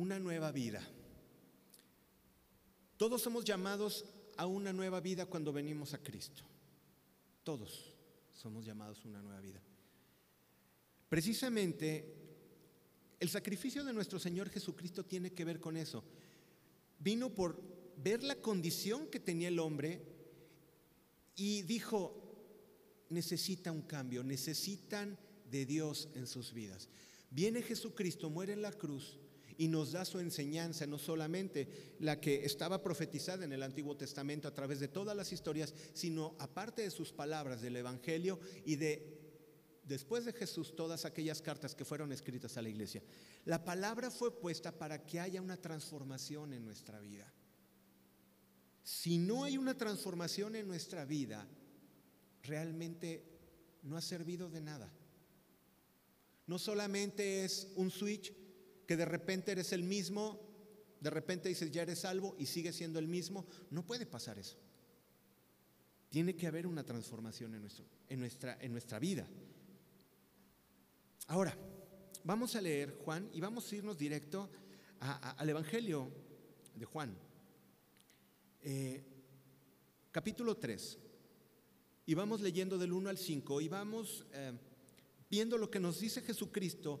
una nueva vida. Todos somos llamados a una nueva vida cuando venimos a Cristo. Todos somos llamados a una nueva vida. Precisamente el sacrificio de nuestro Señor Jesucristo tiene que ver con eso. Vino por ver la condición que tenía el hombre y dijo, necesita un cambio, necesitan de Dios en sus vidas. Viene Jesucristo, muere en la cruz y nos da su enseñanza, no solamente la que estaba profetizada en el Antiguo Testamento a través de todas las historias, sino aparte de sus palabras del Evangelio y de después de Jesús todas aquellas cartas que fueron escritas a la iglesia. La palabra fue puesta para que haya una transformación en nuestra vida. Si no hay una transformación en nuestra vida, realmente no ha servido de nada. No solamente es un switch que de repente eres el mismo, de repente dices ya eres salvo y sigue siendo el mismo. No puede pasar eso. Tiene que haber una transformación en, nuestro, en, nuestra, en nuestra vida. Ahora, vamos a leer Juan y vamos a irnos directo al Evangelio de Juan, eh, capítulo 3. Y vamos leyendo del 1 al 5 y vamos eh, viendo lo que nos dice Jesucristo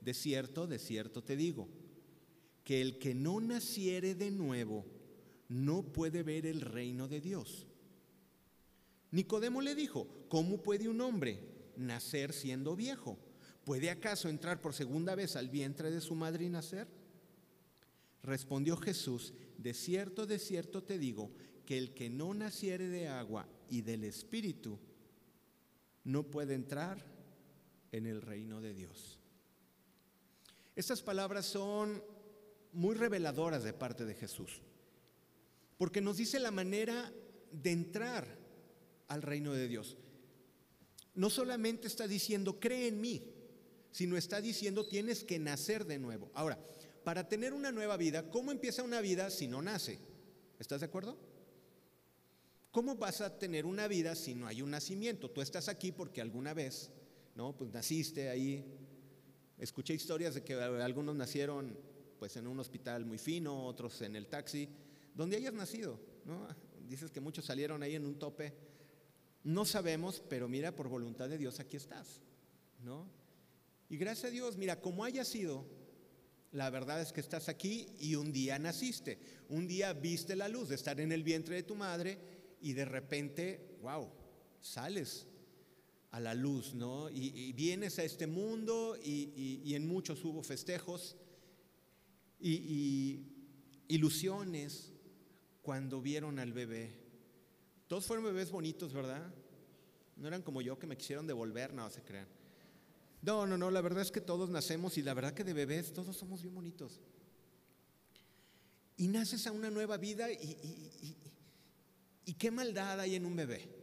de cierto, de cierto te digo, que el que no naciere de nuevo no puede ver el reino de Dios. Nicodemo le dijo, ¿cómo puede un hombre nacer siendo viejo? ¿Puede acaso entrar por segunda vez al vientre de su madre y nacer? Respondió Jesús, de cierto, de cierto te digo, que el que no naciere de agua y del Espíritu no puede entrar en el reino de Dios. Estas palabras son muy reveladoras de parte de Jesús, porque nos dice la manera de entrar al reino de Dios. No solamente está diciendo, cree en mí, sino está diciendo tienes que nacer de nuevo. Ahora, para tener una nueva vida, ¿cómo empieza una vida si no nace? ¿Estás de acuerdo? ¿Cómo vas a tener una vida si no hay un nacimiento? Tú estás aquí porque alguna vez, ¿no? Pues naciste ahí. Escuché historias de que algunos nacieron pues en un hospital muy fino, otros en el taxi, donde hayas nacido, ¿no? Dices que muchos salieron ahí en un tope. No sabemos, pero mira, por voluntad de Dios aquí estás, ¿no? Y gracias a Dios, mira, como haya sido, la verdad es que estás aquí y un día naciste, un día viste la luz de estar en el vientre de tu madre y de repente, wow, sales a la luz, ¿no? Y, vienes a este mundo y, en muchos hubo festejos y ilusiones cuando vieron al bebé. Todos fueron bebés bonitos, ¿verdad? No eran como yo que me quisieron devolver, no se crean. No, no, no, la verdad es que todos nacemos y la verdad que de bebés todos somos bien bonitos. Y naces a una nueva vida y, y, qué maldad hay en un bebé.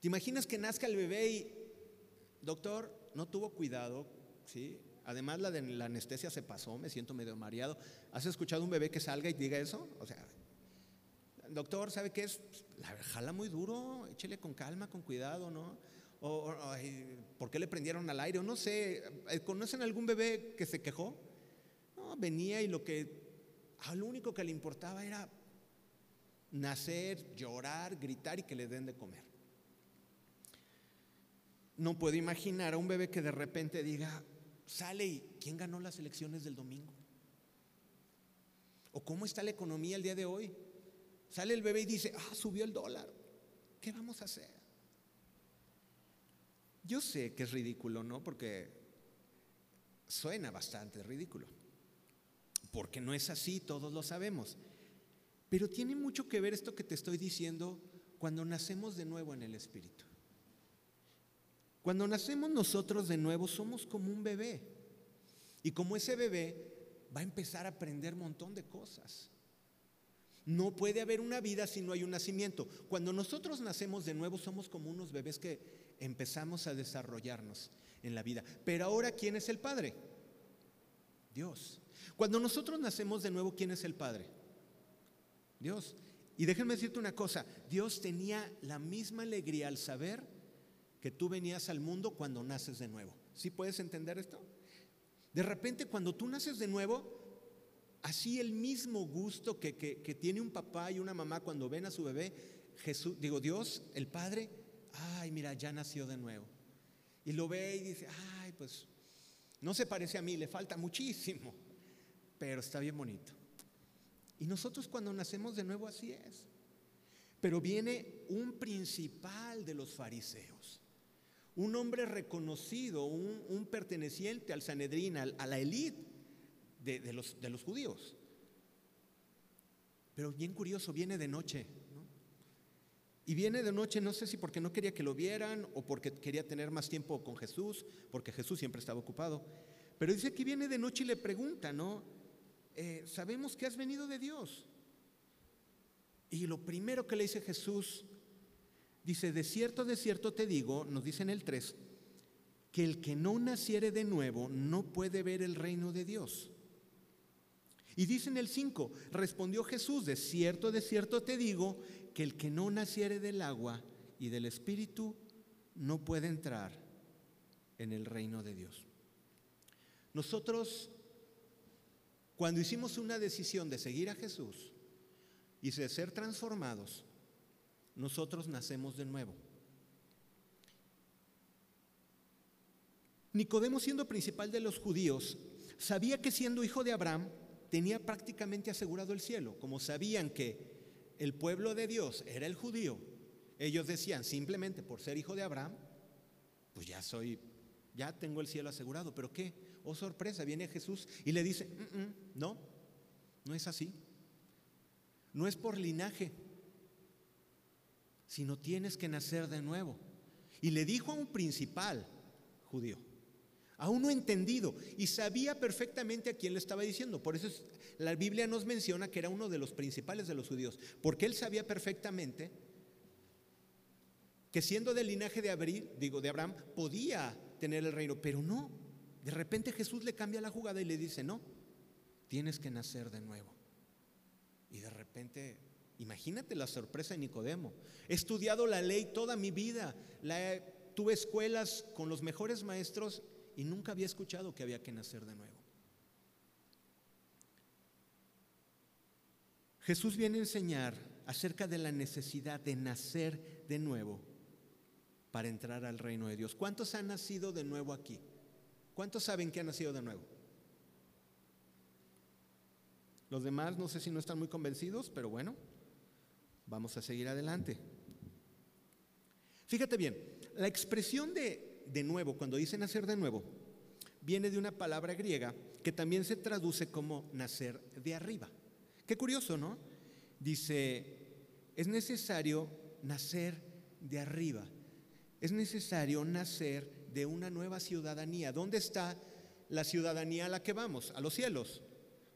¿Te imaginas que nazca el bebé y, doctor, no tuvo cuidado, ¿sí? Además la anestesia se pasó, me siento medio mareado. ¿Has escuchado un bebé que salga y diga eso? O sea, doctor, ¿sabe qué es? La jala muy duro, échele con calma, con cuidado, ¿no? por qué le prendieron al aire, no sé, eh, ¿conocen algún bebé que se quejó? No, venía y lo que, lo único que le importaba era nacer, llorar, gritar y que le den de comer. No puedo imaginar a un bebé que de repente diga, sale y ¿quién ganó las elecciones del domingo? ¿O cómo está la economía el día de hoy? Sale el bebé y dice, ah, subió el dólar. ¿Qué vamos a hacer? Yo sé que es ridículo, ¿no? Porque suena bastante ridículo. Porque no es así, todos lo sabemos. Pero tiene mucho que ver esto que te estoy diciendo cuando nacemos de nuevo en el Espíritu. Cuando nacemos nosotros de nuevo somos como un bebé. Y como ese bebé va a empezar a aprender un montón de cosas. No puede haber una vida si no hay un nacimiento. Cuando nosotros nacemos de nuevo somos como unos bebés que empezamos a desarrollarnos en la vida. Pero ahora, ¿quién es el Padre? Dios. Cuando nosotros nacemos de nuevo, ¿quién es el Padre? Dios. Y déjenme decirte una cosa, Dios tenía la misma alegría al saber que tú venías al mundo cuando naces de nuevo. ¿Sí puedes entender esto? De repente cuando tú naces de nuevo, así el mismo gusto que, que, tiene un papá y una mamá cuando ven a su bebé, Jesús, digo Dios, el Padre, ay, mira, ya nació de nuevo. Y lo ve y dice, ay, pues no se parece a mí, le falta muchísimo, pero está bien bonito. Y nosotros cuando nacemos de nuevo así es. Pero viene un principal de los fariseos, un hombre reconocido, un, perteneciente al Sanedrín, a la élite de, los, de los judíos. Pero bien curioso, viene de noche. Y viene de noche, no sé si porque no quería que lo vieran o porque quería tener más tiempo con Jesús, porque Jesús siempre estaba ocupado. Pero dice que viene de noche y le pregunta, ¿no? Eh, sabemos que has venido de Dios. Y lo primero que le dice Jesús, dice, de cierto, de cierto te digo, nos dice en el 3, que el que no naciere de nuevo no puede ver el reino de Dios. Y dice en el 5, respondió Jesús, de cierto, de cierto te digo, que el que no naciere del agua y del Espíritu no puede entrar en el reino de Dios. Nosotros, cuando hicimos una decisión de seguir a Jesús y de ser transformados, nosotros nacemos de nuevo. Nicodemo, siendo principal de los judíos, sabía que siendo hijo de Abraham, tenía prácticamente asegurado el cielo. Como sabían que el pueblo de Dios era el judío, ellos decían simplemente por ser hijo de Abraham, pues ya soy, ya tengo el cielo asegurado. Pero qué, oh sorpresa, viene Jesús y le dice, mm, mm, no, no es así. No es por linaje, sino tienes que nacer de nuevo. Y le dijo a un principal judío, a uno entendido, y sabía perfectamente a quién le estaba diciendo. Por eso la Biblia nos menciona que era uno de los principales de los judíos, porque él sabía perfectamente que siendo del linaje de Abril, digo de Abraham, podía tener el reino, pero no. De repente Jesús le cambia la jugada y le dice, "No, tienes que nacer de nuevo." Y de repente Imagínate la sorpresa de Nicodemo. He estudiado la ley toda mi vida, tuve escuelas con los mejores maestros y nunca había escuchado que había que nacer de nuevo. Jesús viene a enseñar acerca de la necesidad de nacer de nuevo para entrar al reino de Dios. ¿Cuántos han nacido de nuevo aquí? ¿Cuántos saben que han nacido de nuevo? Los demás no sé si no están muy convencidos, pero bueno, vamos a seguir adelante. Fíjate bien, la expresión de de nuevo, cuando dice nacer de nuevo, viene de una palabra griega que también se traduce como nacer de arriba. Qué curioso, ¿no? Dice, es necesario nacer de arriba. Es necesario nacer de una nueva ciudadanía. ¿Dónde está la ciudadanía a la que vamos? A los cielos.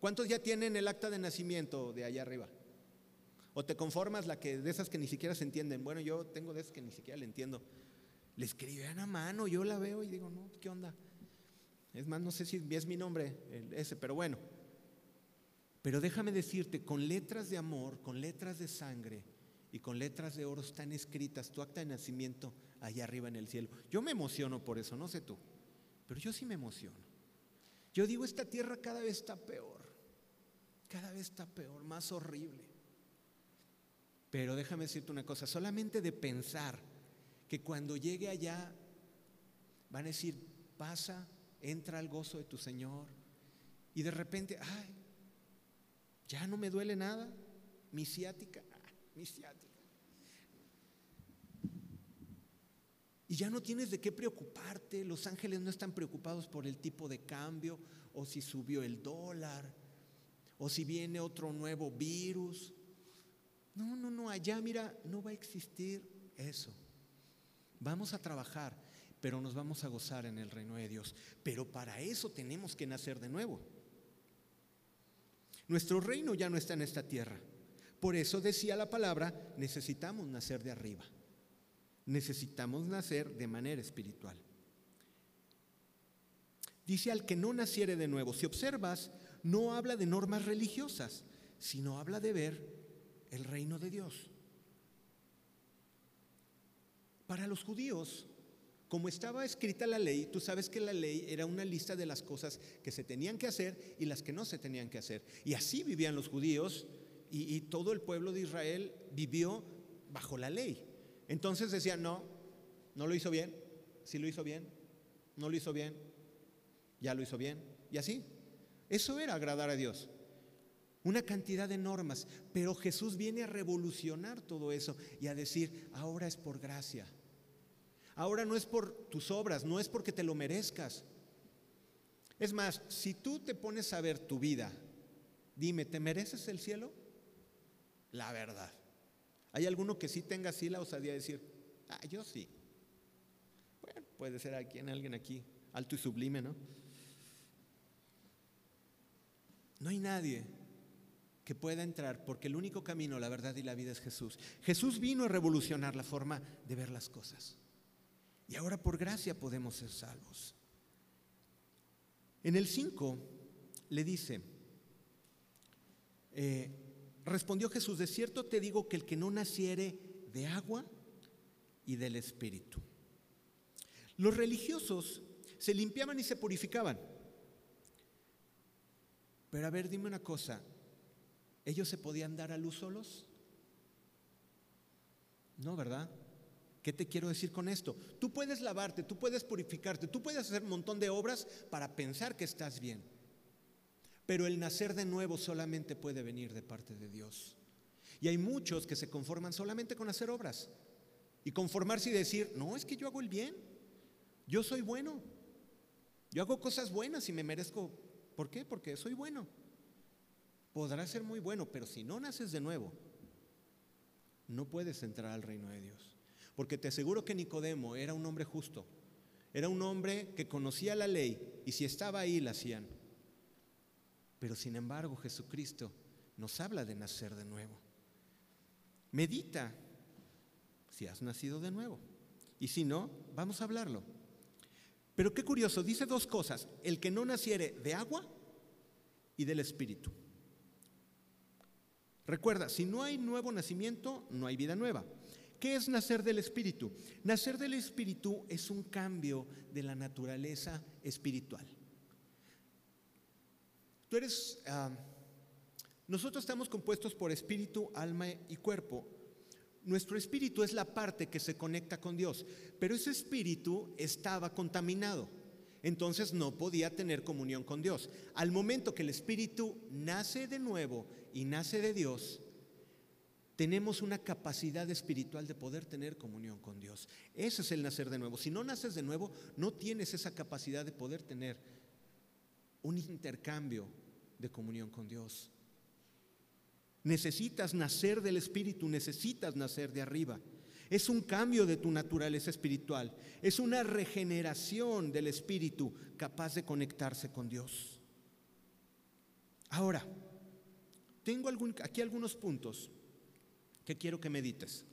¿Cuántos ya tienen el acta de nacimiento de allá arriba? ¿O te conformas la que de esas que ni siquiera se entienden? Bueno, yo tengo de esas que ni siquiera le entiendo. Le escribían a mano, yo la veo y digo, no, ¿qué onda? Es más, no sé si es mi nombre ese, pero bueno. Pero déjame decirte, con letras de amor, con letras de sangre y con letras de oro están escritas tu acta de nacimiento allá arriba en el cielo. Yo me emociono por eso, no sé tú, pero yo sí me emociono. Yo digo, esta tierra cada vez está peor, cada vez está peor, más horrible. Pero déjame decirte una cosa, solamente de pensar que cuando llegue allá van a decir, pasa, entra al gozo de tu Señor. Y de repente, ay, ya no me duele nada, mi ciática, ah, mi ciática. Y ya no tienes de qué preocuparte, los ángeles no están preocupados por el tipo de cambio, o si subió el dólar, o si viene otro nuevo virus. No, no, no, allá mira, no va a existir eso. Vamos a trabajar, pero nos vamos a gozar en el reino de Dios. Pero para eso tenemos que nacer de nuevo. Nuestro reino ya no está en esta tierra. Por eso decía la palabra, necesitamos nacer de arriba. Necesitamos nacer de manera espiritual. Dice al que no naciere de nuevo. Si observas, no habla de normas religiosas, sino habla de ver el reino de Dios. Para los judíos, como estaba escrita la ley, tú sabes que la ley era una lista de las cosas que se tenían que hacer y las que no se tenían que hacer. Y así vivían los judíos y, todo el pueblo de Israel vivió bajo la ley. Entonces decían, no, no lo hizo bien, sí lo hizo bien, no lo hizo bien, ya lo hizo bien, y así. Eso era agradar a Dios. Una cantidad de normas, pero Jesús viene a revolucionar todo eso y a decir, ahora es por gracia. Ahora no es por tus obras, no es porque te lo merezcas. Es más, si tú te pones a ver tu vida, dime, ¿te mereces el cielo? La verdad. ¿Hay alguno que sí tenga así la osadía de decir, ah, yo sí? Bueno, puede ser aquí, alguien aquí, alto y sublime, ¿no? No hay nadie que pueda entrar, porque el único camino, la verdad y la vida es Jesús. Jesús vino a revolucionar la forma de ver las cosas. Y ahora por gracia podemos ser salvos. En el 5 le dice, eh, respondió Jesús, de cierto te digo que el que no naciere de agua y del Espíritu. Los religiosos se limpiaban y se purificaban. Pero a ver, dime una cosa, ¿ellos se podían dar a luz solos? No, ¿verdad? ¿Qué te quiero decir con esto? Tú puedes lavarte, tú puedes purificarte, tú puedes hacer un montón de obras para pensar que estás bien. Pero el nacer de nuevo solamente puede venir de parte de Dios. Y hay muchos que se conforman solamente con hacer obras. Y conformarse y decir, no, es que yo hago el bien. Yo soy bueno. Yo hago cosas buenas y me merezco ¿Por qué? Porque soy bueno. Podrás ser muy bueno, pero si no naces de nuevo, no puedes entrar al reino de Dios. Porque te aseguro que Nicodemo era un hombre justo. Era un hombre que conocía la ley y si estaba ahí la hacían. Pero sin embargo Jesucristo nos habla de nacer de nuevo. Medita si has nacido de nuevo. Y si no, vamos a hablarlo. Pero qué curioso, dice dos cosas, el que no naciere de agua y del Espíritu. Recuerda, si no hay nuevo nacimiento, no hay vida nueva. ¿Qué es nacer del Espíritu? Nacer del Espíritu es un cambio de la naturaleza espiritual. Tú eres, ah, nosotros estamos compuestos por espíritu, alma y cuerpo. Nuestro espíritu es la parte que se conecta con Dios, pero ese espíritu estaba contaminado, entonces no podía tener comunión con Dios. Al momento que el espíritu nace de nuevo y nace de Dios, tenemos una capacidad espiritual de poder tener comunión con Dios. Ese es el nacer de nuevo. Si no naces de nuevo, no tienes esa capacidad de poder tener un intercambio de comunión con Dios. Necesitas nacer del Espíritu, necesitas nacer de arriba. Es un cambio de tu naturaleza espiritual, es una regeneración del Espíritu capaz de conectarse con Dios. Ahora, tengo aquí algunos puntos que quiero que medites.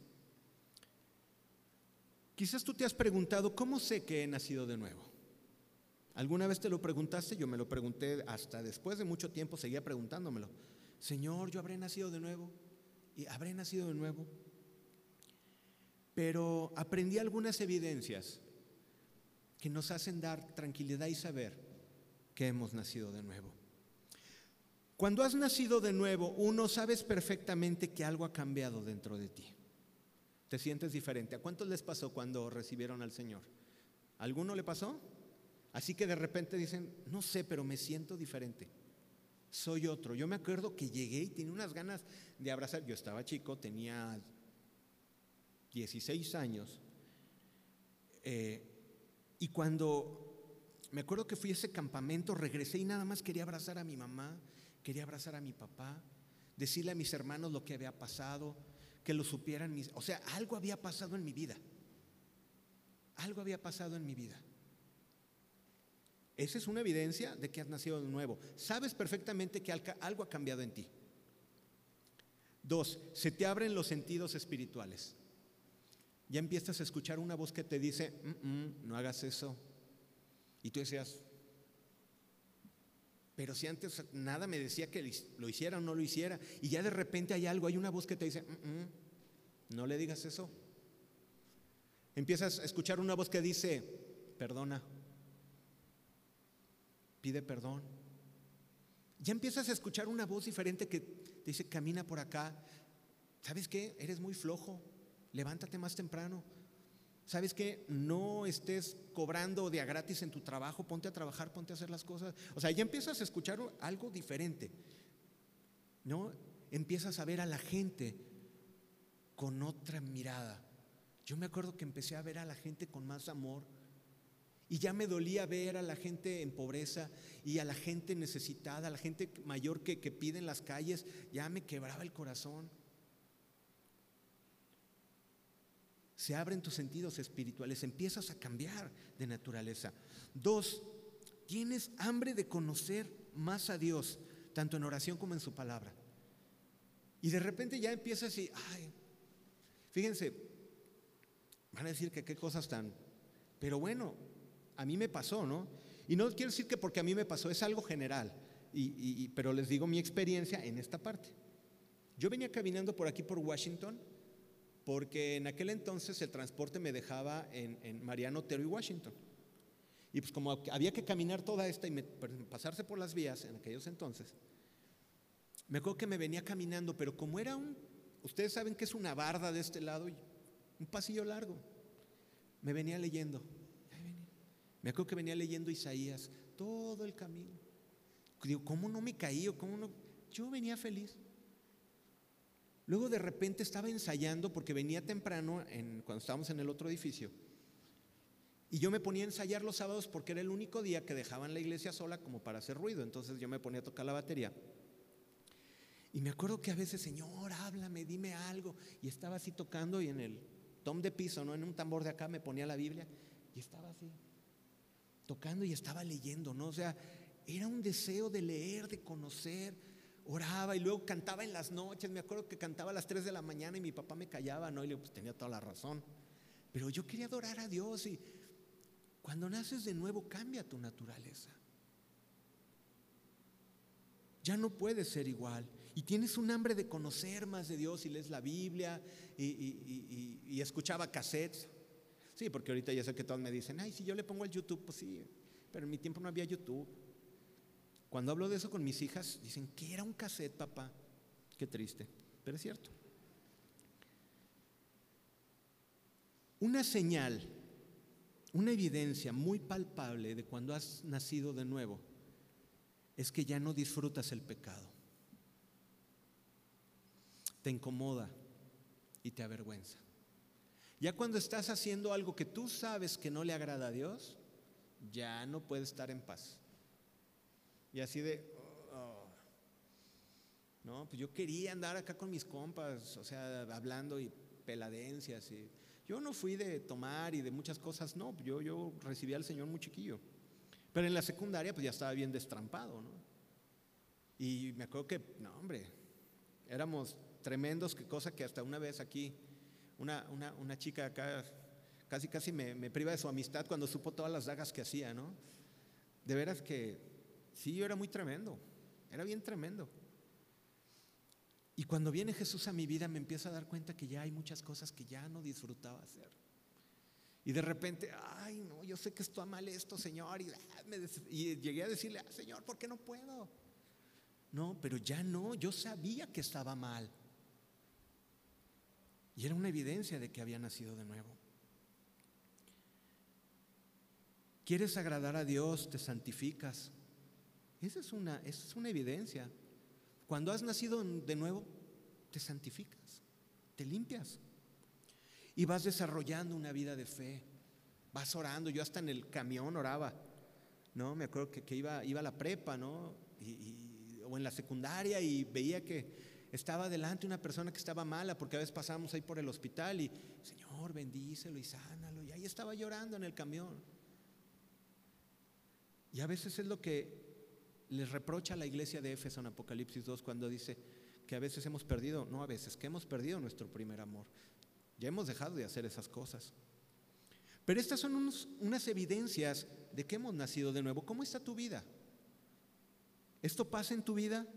Quizás tú te has preguntado, ¿cómo sé que he nacido de nuevo? ¿Alguna vez te lo preguntaste? Yo me lo pregunté hasta después de mucho tiempo, seguía preguntándomelo. Señor, yo habré nacido de nuevo y habré nacido de nuevo. Pero aprendí algunas evidencias que nos hacen dar tranquilidad y saber que hemos nacido de nuevo. Cuando has nacido de nuevo, uno sabes perfectamente que algo ha cambiado dentro de ti. Te sientes diferente. ¿A cuántos les pasó cuando recibieron al Señor? ¿A ¿Alguno le pasó? Así que de repente dicen, no sé, pero me siento diferente soy otro. Yo me acuerdo que llegué y tenía unas ganas de abrazar. Yo estaba chico, tenía 16 años. Eh, y cuando me acuerdo que fui a ese campamento, regresé y nada más quería abrazar a mi mamá, quería abrazar a mi papá, decirle a mis hermanos lo que había pasado, que lo supieran mis... O sea, algo había pasado en mi vida. Algo había pasado en mi vida. Esa es una evidencia de que has nacido de nuevo. Sabes perfectamente que algo ha cambiado en ti. Dos, se te abren los sentidos espirituales. Ya empiezas a escuchar una voz que te dice, no hagas eso. Y tú decías, pero si antes nada me decía que lo hiciera o no lo hiciera, y ya de repente hay algo, hay una voz que te dice, no le digas eso. Empiezas a escuchar una voz que dice, perdona, pide perdón. Ya empiezas a escuchar una voz diferente que te dice, camina por acá. ¿Sabes qué? Eres muy flojo. Levántate más temprano. ¿Sabes qué? No estés cobrando de a gratis en tu trabajo. Ponte a trabajar, ponte a hacer las cosas. O sea, ya empiezas a escuchar algo diferente. ¿No? Empiezas a ver a la gente con otra mirada. Yo me acuerdo que empecé a ver a la gente con más amor y ya me dolía ver a la gente en pobreza y a la gente necesitada, a la gente mayor que, pide en las calles, ya me quebraba el corazón. Se abren tus sentidos espirituales, empiezas a cambiar de naturaleza. Dos, tienes hambre de conocer más a Dios, tanto en oración como en su palabra. Y de repente ya empiezas y, ay, fíjense, van a decir que qué cosas tan, pero bueno, a mí me pasó, ¿no? Y no quiero decir que porque a mí me pasó, es algo general, y, pero les digo mi experiencia en esta parte. Yo venía caminando por aquí, por Washington, porque en aquel entonces el transporte me dejaba en, Mariano Otero y Washington. Y pues como había que caminar toda esta y pasarse por las vías en aquellos entonces, me acuerdo que me venía caminando, pero como era un, ustedes saben que es una barda de este lado, un pasillo largo, me venía leyendo. Me acuerdo que venía leyendo Isaías todo el camino. Digo, ¿cómo no me caí? ¿Cómo no? Yo venía feliz. Luego de repente estaba ensayando porque venía temprano en, cuando estábamos en el otro edificio. Y yo me ponía a ensayar los sábados porque era el único día que dejaban la iglesia sola como para hacer ruido. Entonces yo me ponía a tocar la batería. Y me acuerdo que a veces, Señor, háblame, dime algo. Y estaba así tocando y en el tom de piso, ¿no? En un tambor de acá me ponía la Biblia y estaba así tocando y estaba leyendo, ¿no? O sea, era un deseo de leer, de conocer, oraba y luego cantaba en las noches. Me acuerdo que cantaba a las 3 de la mañana y mi papá me callaba, ¿no? Y le pues tenía toda la razón. Pero yo quería adorar a Dios y cuando naces de nuevo cambia tu naturaleza. Ya no puedes ser igual. Y tienes un hambre de conocer más de Dios y lees la Biblia y, escuchaba cassettes. Sí, porque ahorita ya sé que todos me dicen, ay, si yo le pongo el YouTube, pues sí, pero en mi tiempo no había YouTube. Cuando hablo de eso con mis hijas, dicen, ¿qué era un cassette, papá? Qué triste, pero es cierto. Una señal, una evidencia muy palpable de cuando has nacido de nuevo es que ya no disfrutas el pecado. Te incomoda y te avergüenza. Ya cuando estás haciendo algo que tú sabes que no le agrada a Dios, ya no puedes estar en paz. Y así de, oh, no, pues yo quería andar acá con mis compas, o sea, hablando y peladencias. Y, yo no fui de tomar y de muchas cosas, no, yo, yo recibí al Señor muy chiquillo. Pero en la secundaria pues ya estaba bien destrampado, ¿no? Y me acuerdo que, no, hombre, éramos tremendos, que cosa que hasta una vez aquí una, una, chica acá casi casi me, priva de su amistad cuando supo todas las dagas que hacía, ¿no? De veras que sí, yo era muy tremendo, era bien tremendo. Y cuando viene Jesús a mi vida me empiezo a dar cuenta que ya hay muchas cosas que ya no disfrutaba hacer. Y de repente, ay, no, yo sé que está mal esto, Señor. Y, ah, y llegué a decirle, ah, Señor, ¿por qué no puedo? No, pero ya no, yo sabía que estaba mal. Y era una evidencia de que había nacido de nuevo. ¿Quieres agradar a Dios? Te santificas. Esa es una, esa es una evidencia. Cuando has nacido de nuevo, te santificas, te limpias y vas desarrollando una vida de fe. Vas orando. Yo hasta en el camión oraba. ¿no? Me acuerdo que, iba, iba a la prepa, ¿no? o en la secundaria y veía que estaba delante una persona que estaba mala, porque a veces pasábamos ahí por el hospital y, Señor, bendícelo y sánalo. Y ahí estaba llorando en el camión. Y a veces es lo que les reprocha a la iglesia de Éfeso en Apocalipsis 2 cuando dice que a veces hemos perdido, no a veces, que hemos perdido nuestro primer amor. Ya hemos dejado de hacer esas cosas. Pero estas son unas evidencias de que hemos nacido de nuevo. ¿Cómo está tu vida? ¿Esto pasa en tu vida?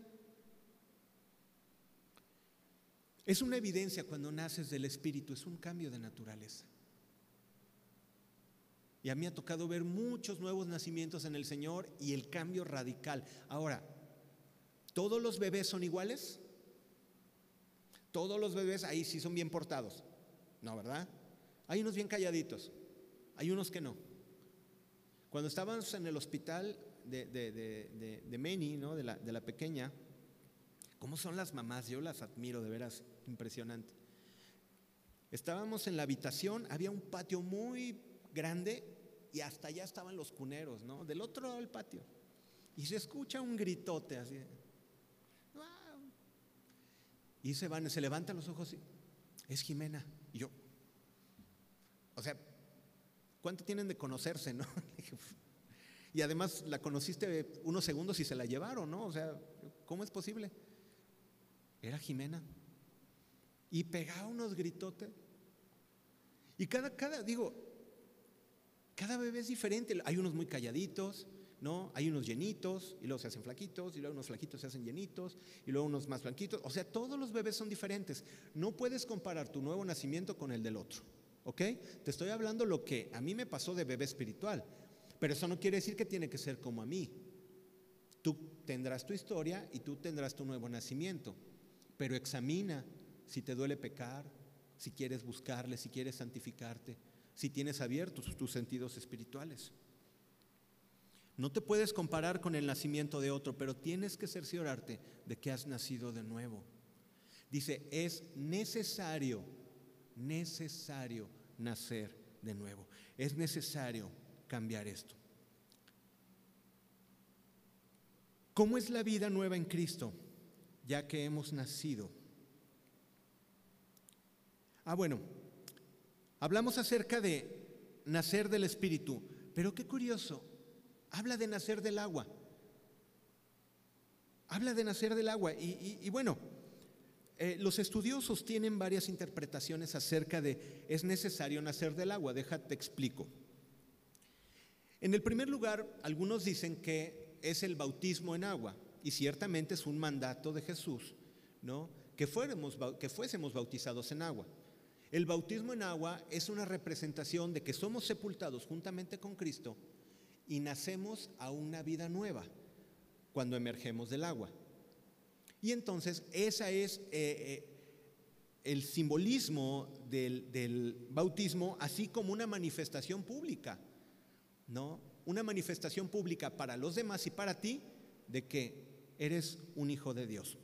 Es una evidencia cuando naces del Espíritu, es un cambio de naturaleza. Y a mí ha tocado ver muchos nuevos nacimientos en el Señor y el cambio radical. Ahora, ¿todos los bebés son iguales? Todos los bebés ahí sí son bien portados. No, ¿verdad? Hay unos bien calladitos, hay unos que no. Cuando estábamos en el hospital de, de, de, de ¿no? la, de la pequeña, ¿cómo son las mamás? Yo las admiro, de veras, impresionante. Estábamos en la habitación, había un patio muy grande y hasta allá estaban los cuneros, ¿no? Del otro lado del patio. Y se escucha un gritote así. Y se van, se levantan los ojos y es Jimena. Y yo, o sea, ¿cuánto tienen de conocerse, no? Y además la conociste unos segundos y se la llevaron, ¿no? O sea, ¿cómo es posible? Era Jimena. Y pegaba unos gritotes. Y cada, cada, digo, cada bebé es diferente. Hay unos muy calladitos, ¿no? Hay unos llenitos y luego se hacen flaquitos y luego unos flaquitos se hacen llenitos y luego unos más blanquitos. O sea, todos los bebés son diferentes. No puedes comparar tu nuevo nacimiento con el del otro. ¿Ok? Te estoy hablando lo que a mí me pasó de bebé espiritual. Pero eso no quiere decir que tiene que ser como a mí. Tú tendrás tu historia y tú tendrás tu nuevo nacimiento. Pero examina si te duele pecar, si quieres buscarle, si quieres santificarte, si tienes abiertos tus sentidos espirituales. No te puedes comparar con el nacimiento de otro, pero tienes que cerciorarte de que has nacido de nuevo. Dice, es necesario, necesario nacer de nuevo. Es necesario cambiar esto. ¿Cómo es la vida nueva en Cristo? Ya que hemos nacido. Ah, bueno, hablamos acerca de nacer del Espíritu, pero qué curioso, habla de nacer del agua. Habla de nacer del agua. Y, bueno, eh, los estudiosos tienen varias interpretaciones acerca de es necesario nacer del agua. Déjate explico. En el primer lugar, algunos dicen que es el bautismo en agua, y ciertamente es un mandato de Jesús, ¿no? Que, fuéramos, que fuésemos bautizados en agua. El bautismo en agua es una representación de que somos sepultados juntamente con Cristo y nacemos a una vida nueva cuando emergemos del agua. Y entonces ese es eh, eh, el simbolismo del, bautismo, así como una manifestación pública, ¿no? Una manifestación pública para los demás y para ti de que eres un hijo de Dios.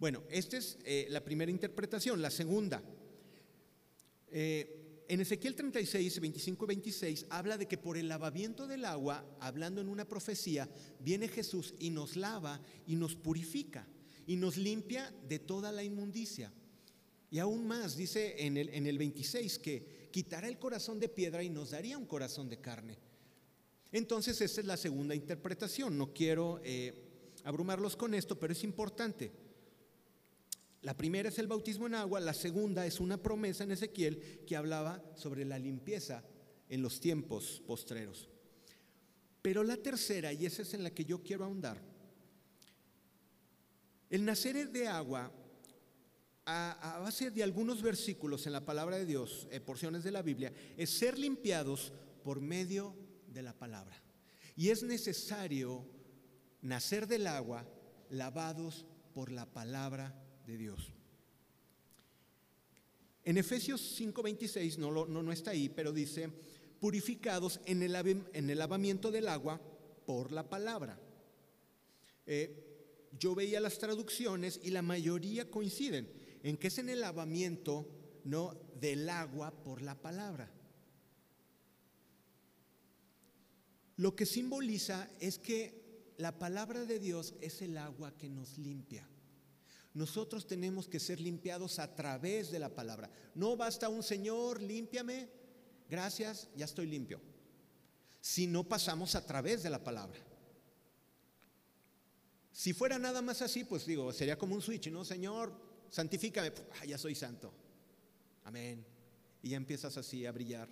Bueno, esta es eh, la primera interpretación. La segunda, eh, en Ezequiel 36, 25 y 26 habla de que por el lavamiento del agua, hablando en una profecía, viene Jesús y nos lava y nos purifica y nos limpia de toda la inmundicia. Y aún más, dice en el, en el 26 que quitará el corazón de piedra y nos daría un corazón de carne. Entonces, esa es la segunda interpretación. No quiero eh, abrumarlos con esto, pero es importante. La primera es el bautismo en agua, la segunda es una promesa en Ezequiel que hablaba sobre la limpieza en los tiempos postreros. Pero la tercera, y esa es en la que yo quiero ahondar, el nacer de agua, a, base de algunos versículos en la palabra de Dios, eh, porciones de la Biblia, es ser limpiados por medio de la palabra. Y es necesario nacer del agua lavados por la palabra de Dios. En Efesios 5:26, no, no, no está ahí, pero dice, purificados en el, en el lavamiento del agua por la palabra. Eh, yo veía las traducciones y la mayoría coinciden en que es en el lavamiento no del agua por la palabra. Lo que simboliza es que la palabra de Dios es el agua que nos limpia. Nosotros tenemos que ser limpiados a través de la palabra. No basta un Señor, límpiame, gracias, ya estoy limpio. si no pasamos a través de la palabra. Si fuera nada más así, pues digo, sería como un switch, ¿no? Señor, santifícame, ah, ya soy santo. Amén. Y ya empiezas así a brillar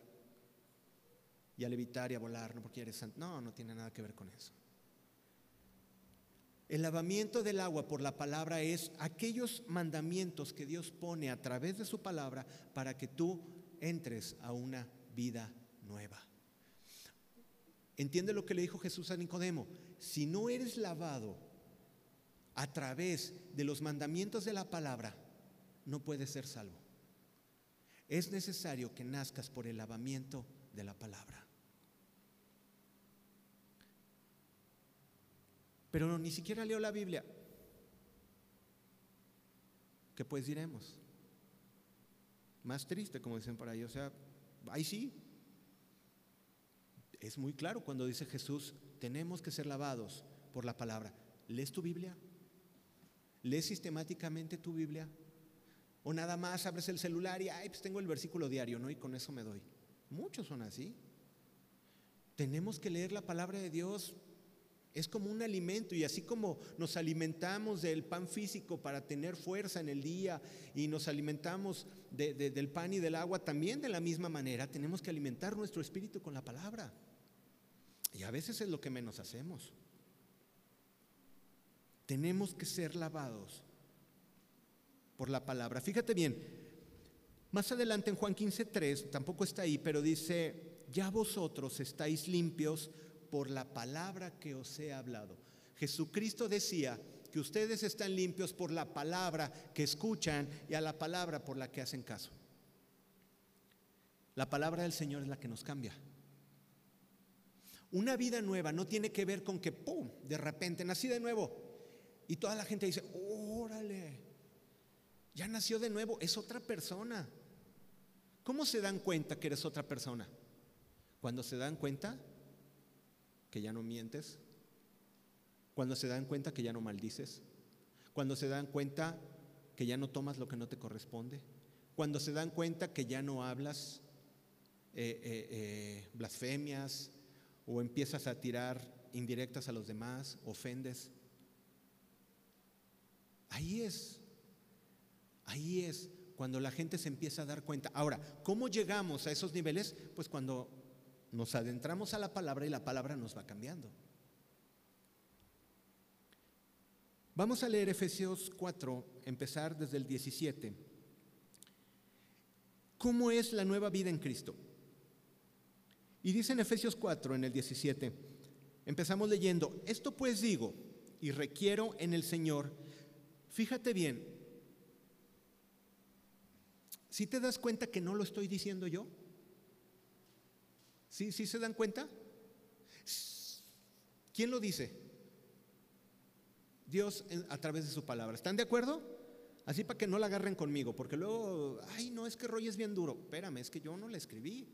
y a levitar y a volar, no porque eres santo. No, no tiene nada que ver con eso. El lavamiento del agua por la palabra es aquellos mandamientos que Dios pone a través de su palabra para que tú entres a una vida nueva. Entiende lo que le dijo Jesús a Nicodemo. Si no eres lavado a través de los mandamientos de la palabra, no puedes ser salvo. Es necesario que nazcas por el lavamiento de la palabra. Pero ni siquiera leo la Biblia. ¿Qué pues diremos? Más triste, como dicen por ahí. O sea, ahí sí. Es muy claro cuando dice Jesús, tenemos que ser lavados por la palabra. ¿Lees tu Biblia? ¿Lees sistemáticamente tu Biblia? O nada más abres el celular y, ay, pues tengo el versículo diario, ¿no? Y con eso me doy. Muchos son así. Tenemos que leer la palabra de Dios. Es como un alimento y así como nos alimentamos del pan físico para tener fuerza en el día y nos alimentamos del pan y del agua, también de la misma manera tenemos que alimentar nuestro espíritu con la palabra. Y a veces es lo que menos hacemos. Tenemos que ser lavados por la palabra. Fíjate bien, más adelante en Juan 15.3, tampoco está ahí, pero dice, ya vosotros estáis limpios por la palabra que os he hablado. Jesucristo decía que ustedes están limpios por la palabra que escuchan y a la palabra por la que hacen caso. La palabra del Señor es la que nos cambia. Una vida nueva no tiene que ver con que, ¡pum!, de repente nací de nuevo. Y toda la gente dice, órale, ya nació de nuevo, es otra persona. ¿Cómo se dan cuenta que eres otra persona? Cuando se dan cuenta que ya no mientes, cuando se dan cuenta que ya no maldices, cuando se dan cuenta que ya no tomas lo que no te corresponde, cuando se dan cuenta que ya no hablas eh, eh, eh, blasfemias o empiezas a tirar indirectas a los demás, ofendes. Ahí es, ahí es cuando la gente se empieza a dar cuenta. Ahora, ¿cómo llegamos a esos niveles? Pues cuando nos adentramos a la palabra y la palabra nos va cambiando. Vamos a leer Efesios 4, empezar desde el 17. ¿Cómo es la nueva vida en Cristo? Y dice en Efesios 4, en el 17, empezamos leyendo, esto pues digo y requiero en el Señor Fíjate bien, si te das cuenta que no lo estoy diciendo yo? ¿Sí, ¿Sí se dan cuenta? ¿Quién lo dice? Dios a través de su palabra. ¿Están de acuerdo? Así para que no la agarren conmigo, porque luego, ay, no, es que Roy es bien duro. Espérame, es que yo no la escribí.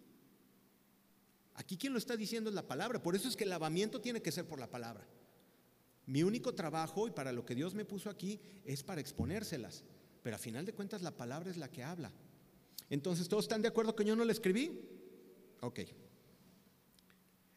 Aquí quien lo está diciendo es la palabra. Por eso es que el lavamiento tiene que ser por la palabra. Mi único trabajo y para lo que Dios me puso aquí es para exponérselas. Pero a final de cuentas la palabra es la que habla. Entonces, ¿todos están de acuerdo que yo no la escribí? Ok.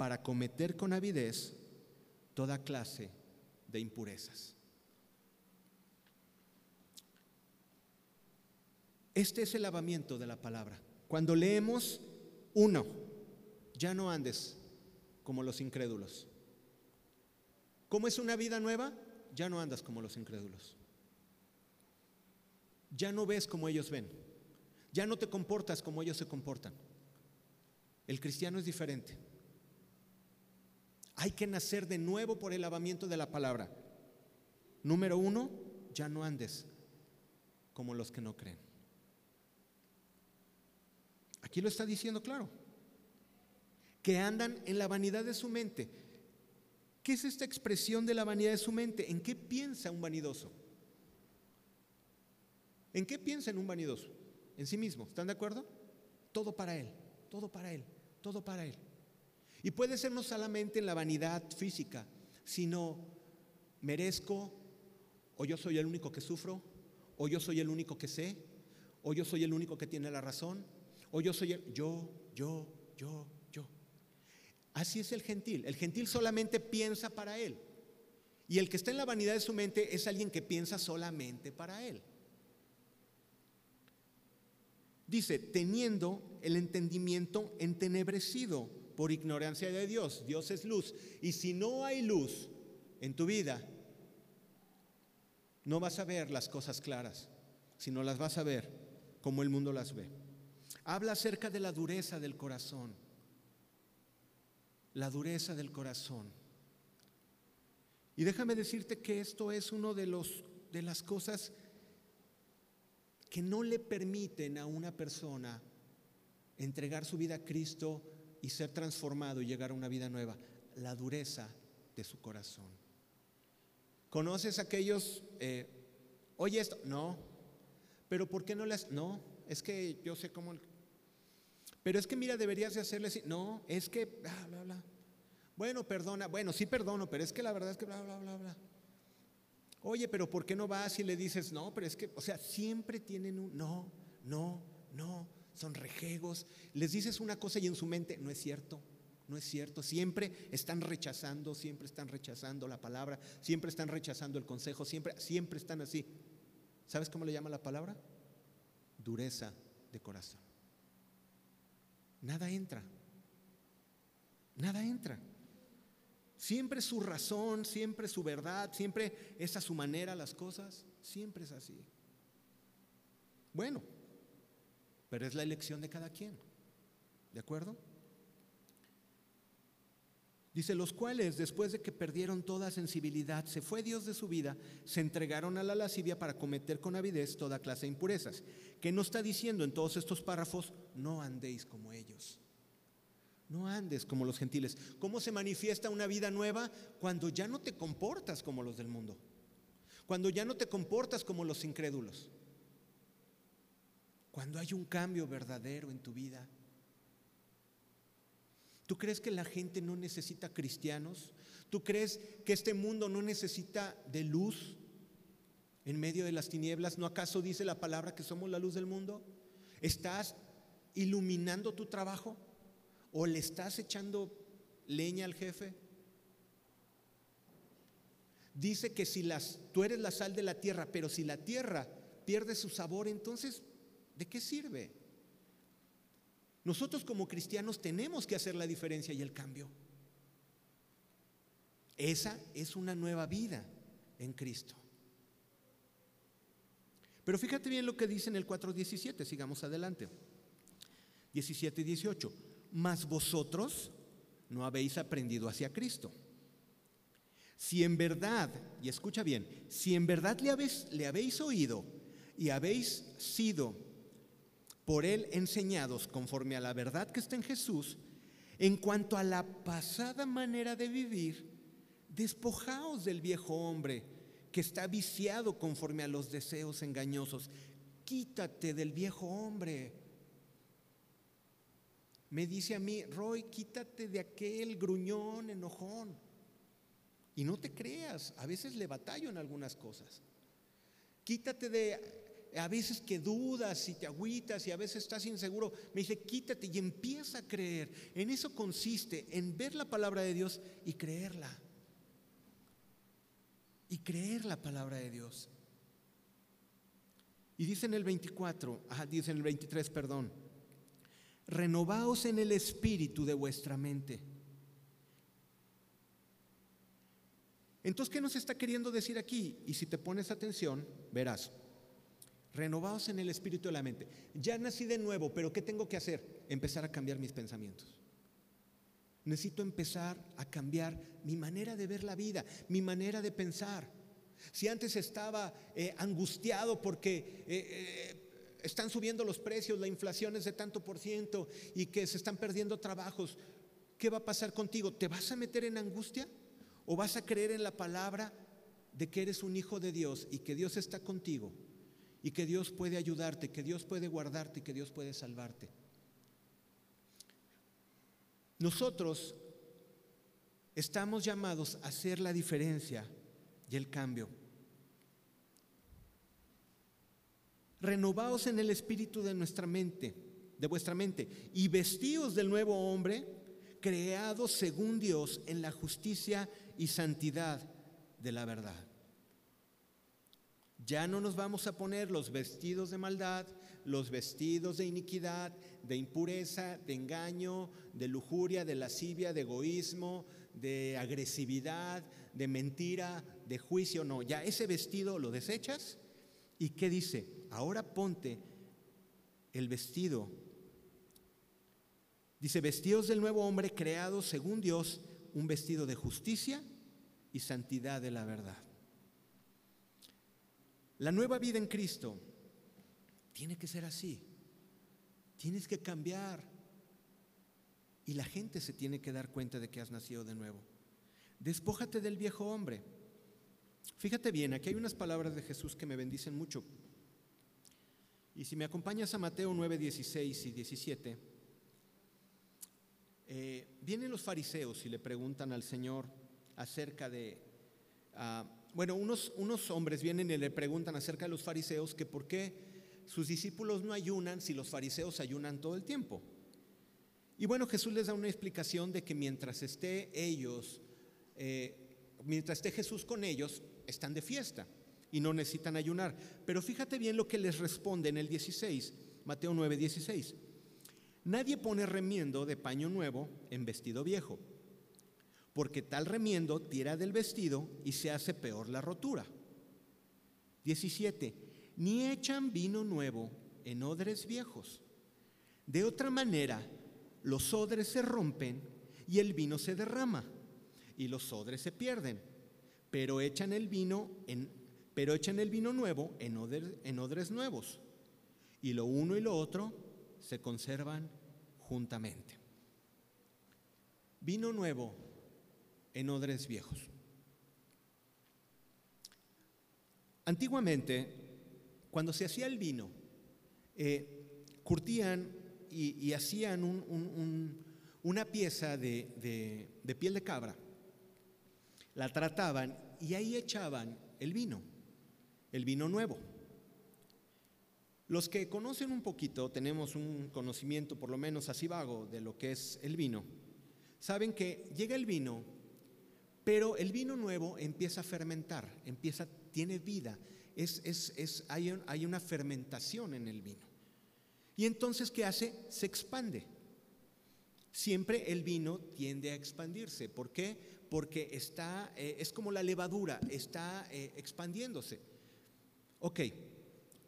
para cometer con avidez toda clase de impurezas. Este es el lavamiento de la palabra. Cuando leemos, uno, ya no andes como los incrédulos. ¿Cómo es una vida nueva? Ya no andas como los incrédulos. Ya no ves como ellos ven. Ya no te comportas como ellos se comportan. El cristiano es diferente. Hay que nacer de nuevo por el lavamiento de la palabra. Número uno, ya no andes como los que no creen. Aquí lo está diciendo claro. Que andan en la vanidad de su mente. ¿Qué es esta expresión de la vanidad de su mente? ¿En qué piensa un vanidoso? ¿En qué piensa en un vanidoso? En sí mismo. ¿Están de acuerdo? Todo para él, todo para él, todo para él. Y puede ser no solamente en la vanidad física, sino merezco, o yo soy el único que sufro, o yo soy el único que sé, o yo soy el único que tiene la razón, o yo soy el, yo, yo, yo, yo. Así es el gentil. El gentil solamente piensa para él. Y el que está en la vanidad de su mente es alguien que piensa solamente para él. Dice, teniendo el entendimiento entenebrecido por ignorancia de Dios. Dios es luz. Y si no hay luz en tu vida, no vas a ver las cosas claras, sino las vas a ver como el mundo las ve. Habla acerca de la dureza del corazón. La dureza del corazón. Y déjame decirte que esto es uno de los de las cosas que no le permiten a una persona entregar su vida a Cristo y ser transformado y llegar a una vida nueva, la dureza de su corazón. ¿Conoces aquellos, eh, oye esto? No, pero ¿por qué no las? No, es que yo sé cómo. Pero es que mira, deberías de hacerle así. No, es que, bla, bla, bla. Bueno, perdona, bueno, sí perdono, pero es que la verdad es que bla, bla, bla, bla. Oye, pero ¿por qué no vas y le dices, no, pero es que, o sea, siempre tienen un, no, no, no, son rejegos. Les dices una cosa y en su mente, no es cierto, no es cierto. Siempre están rechazando, siempre están rechazando la palabra, siempre están rechazando el consejo, siempre, siempre están así. ¿Sabes cómo le llama la palabra? Dureza de corazón. Nada entra, nada entra. Siempre su razón, siempre su verdad, siempre es a su manera las cosas, siempre es así. Bueno, pero es la elección de cada quien. ¿De acuerdo? Dice, los cuales después de que perdieron toda sensibilidad, se fue Dios de su vida, se entregaron a la lascivia para cometer con avidez toda clase de impurezas. ¿Qué no está diciendo en todos estos párrafos? No andéis como ellos. No andes como los gentiles. ¿Cómo se manifiesta una vida nueva? Cuando ya no te comportas como los del mundo. Cuando ya no te comportas como los incrédulos. Cuando hay un cambio verdadero en tu vida. ¿Tú crees que la gente no necesita cristianos? ¿Tú crees que este mundo no necesita de luz en medio de las tinieblas? ¿No acaso dice la palabra que somos la luz del mundo? ¿Estás iluminando tu trabajo? ¿O le estás echando leña al jefe? Dice que si las, tú eres la sal de la tierra, pero si la tierra pierde su sabor, entonces, ¿de qué sirve? Nosotros como cristianos tenemos que hacer la diferencia y el cambio. Esa es una nueva vida en Cristo. Pero fíjate bien lo que dice en el 4.17, sigamos adelante. 17 y 18 mas vosotros no habéis aprendido hacia Cristo. Si en verdad, y escucha bien, si en verdad le habéis, le habéis oído y habéis sido por él enseñados conforme a la verdad que está en Jesús, en cuanto a la pasada manera de vivir, despojaos del viejo hombre que está viciado conforme a los deseos engañosos. Quítate del viejo hombre me dice a mí, Roy, quítate de aquel gruñón, enojón. Y no te creas, a veces le batallo en algunas cosas. Quítate de, a veces que dudas y te agüitas y a veces estás inseguro. Me dice, quítate y empieza a creer. En eso consiste, en ver la palabra de Dios y creerla. Y creer la palabra de Dios. Y dice en el 24, dice en el 23, perdón renovaos en el espíritu de vuestra mente. Entonces, ¿qué nos está queriendo decir aquí? Y si te pones atención, verás. Renovaos en el espíritu de la mente. Ya nací de nuevo, pero ¿qué tengo que hacer? Empezar a cambiar mis pensamientos. Necesito empezar a cambiar mi manera de ver la vida, mi manera de pensar. Si antes estaba eh, angustiado porque eh, eh, están subiendo los precios, la inflación es de tanto por ciento y que se están perdiendo trabajos, ¿qué va a pasar contigo? ¿Te vas a meter en angustia? ¿O vas a creer en la palabra de que eres un hijo de Dios y que Dios está contigo y que Dios puede ayudarte, que Dios puede guardarte que Dios puede salvarte? Nosotros estamos llamados a hacer la diferencia y el cambio. Renovaos en el espíritu de nuestra mente, de vuestra mente, y vestíos del nuevo hombre, creado según Dios en la justicia y santidad de la verdad. Ya no nos vamos a poner los vestidos de maldad, los vestidos de iniquidad, de impureza, de engaño, de lujuria, de lascivia, de egoísmo, de agresividad, de mentira, de juicio. No, ya ese vestido lo desechas. ¿Y qué dice? Ahora ponte el vestido. Dice, vestidos del nuevo hombre creado según Dios, un vestido de justicia y santidad de la verdad. La nueva vida en Cristo tiene que ser así. Tienes que cambiar. Y la gente se tiene que dar cuenta de que has nacido de nuevo. Despójate del viejo hombre. Fíjate bien, aquí hay unas palabras de Jesús que me bendicen mucho. Y si me acompañas a Mateo 9, 16 y 17, eh, vienen los fariseos y le preguntan al Señor acerca de... Ah, bueno, unos, unos hombres vienen y le preguntan acerca de los fariseos que por qué sus discípulos no ayunan si los fariseos ayunan todo el tiempo. Y bueno, Jesús les da una explicación de que mientras esté ellos, eh, mientras esté Jesús con ellos, están de fiesta y no necesitan ayunar. Pero fíjate bien lo que les responde en el 16, Mateo 9, 16. Nadie pone remiendo de paño nuevo en vestido viejo, porque tal remiendo tira del vestido y se hace peor la rotura. 17 ni echan vino nuevo en odres viejos. De otra manera, los odres se rompen y el vino se derrama y los odres se pierden. Pero echan el vino nuevo en odres nuevos. Y lo uno y lo otro se conservan juntamente. Vino nuevo en odres viejos. Antiguamente cuando se hacía el vino, eh, curtían y, hacían una pieza de, de piel de cabra, la trataban y ahí echaban el vino, el vino nuevo. Los que conocen un poquito, tenemos un conocimiento por lo menos así vago de lo que es el vino, saben que llega el vino, pero el vino nuevo empieza a fermentar, empieza, tiene vida, es, hay, hay una fermentación en el vino. Y entonces, ¿qué hace? Se expande. Siempre el vino tiende a expandirse. ¿Por qué? Porque está, eh, es como la levadura, está eh, expandiéndose. Ok,